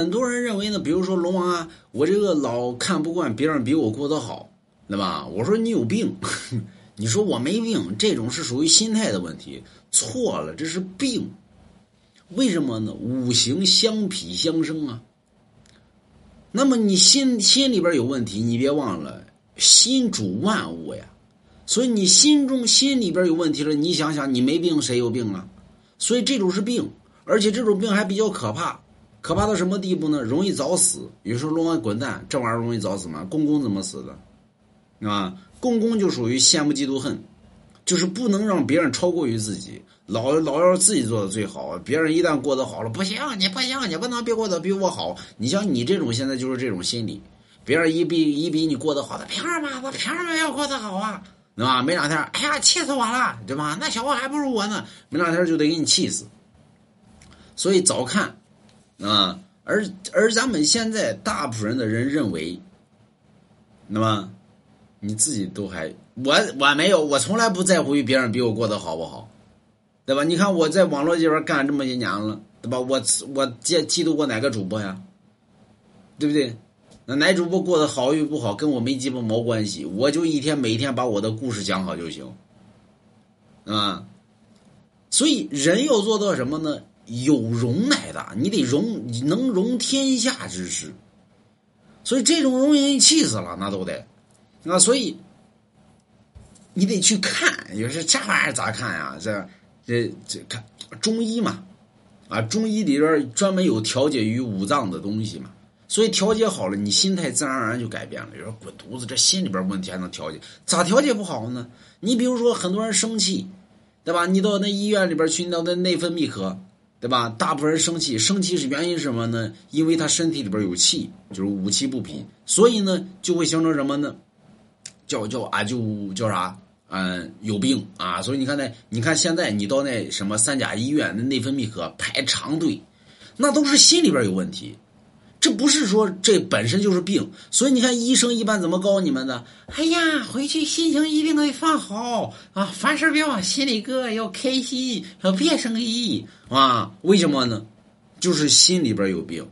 很多人认为呢，比如说龙王啊，我这个老看不惯别人比我过得好，对吧？我说你有病，你说我没病，这种是属于心态的问题，错了，这是病。为什么呢？五行相匹相生啊。那么你心心里边有问题，你别忘了，心主万物呀。所以你心中心里边有问题了，你想想，你没病谁有病啊？所以这种是病，而且这种病还比较可怕。可怕到什么地步呢？容易早死。有时候龙王滚蛋，这玩意儿容易早死吗？公公怎么死的？啊，公公就属于羡慕嫉妒恨，就是不能让别人超过于自己，老老要自己做的最好。别人一旦过得好了，不行，你不行，你不能别过得比我好。你像你这种现在就是这种心理，别人一比一比你过得好，的凭什么？他凭什么要过得好啊？对吧？没两天，哎呀，气死我了，对吧？那小子还不如我呢，没两天就得给你气死。所以早看。啊，而而咱们现在大部分人的人认为，那么你自己都还我我没有，我从来不在乎于别人比我过得好不好，对吧？你看我在网络这边干这么些年了，对吧？我我嫉嫉妒过哪个主播呀？对不对？那哪主播过得好与不好跟我没鸡巴毛关系，我就一天每天把我的故事讲好就行，啊。所以人要做到什么呢？有容乃大，你得容，能容天下之事，所以这种容人气死了，那都得，啊，所以你得去看，有是这玩意儿咋看呀？这这这看中医嘛，啊，中医里边专门有调节于五脏的东西嘛，所以调节好了，你心态自然而然就改变了。有人滚犊子，这心里边问题还能调节？咋调节不好呢？你比如说很多人生气，对吧？你到那医院里边去，到那内分泌科。对吧？大部分人生气，生气是原因是什么呢？因为他身体里边有气，就是五气不平，所以呢就会形成什么呢？叫叫啊，就叫啥？嗯，有病啊！所以你看那，你看现在你到那什么三甲医院那内分泌科排长队，那都是心里边有问题。这不是说这本身就是病，所以你看医生一般怎么告诉你们的？哎呀，回去心情一定得放好啊，凡事别往心里搁，要开心，要别生气啊。为什么呢？就是心里边有病，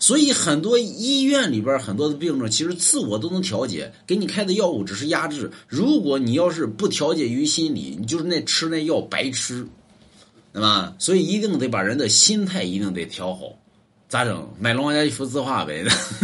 所以很多医院里边很多的病症，其实自我都能调节，给你开的药物只是压制。如果你要是不调节于心理，你就是那吃那药白吃，对吧？所以一定得把人的心态一定得调好。咋整？买龙王家一幅字画呗。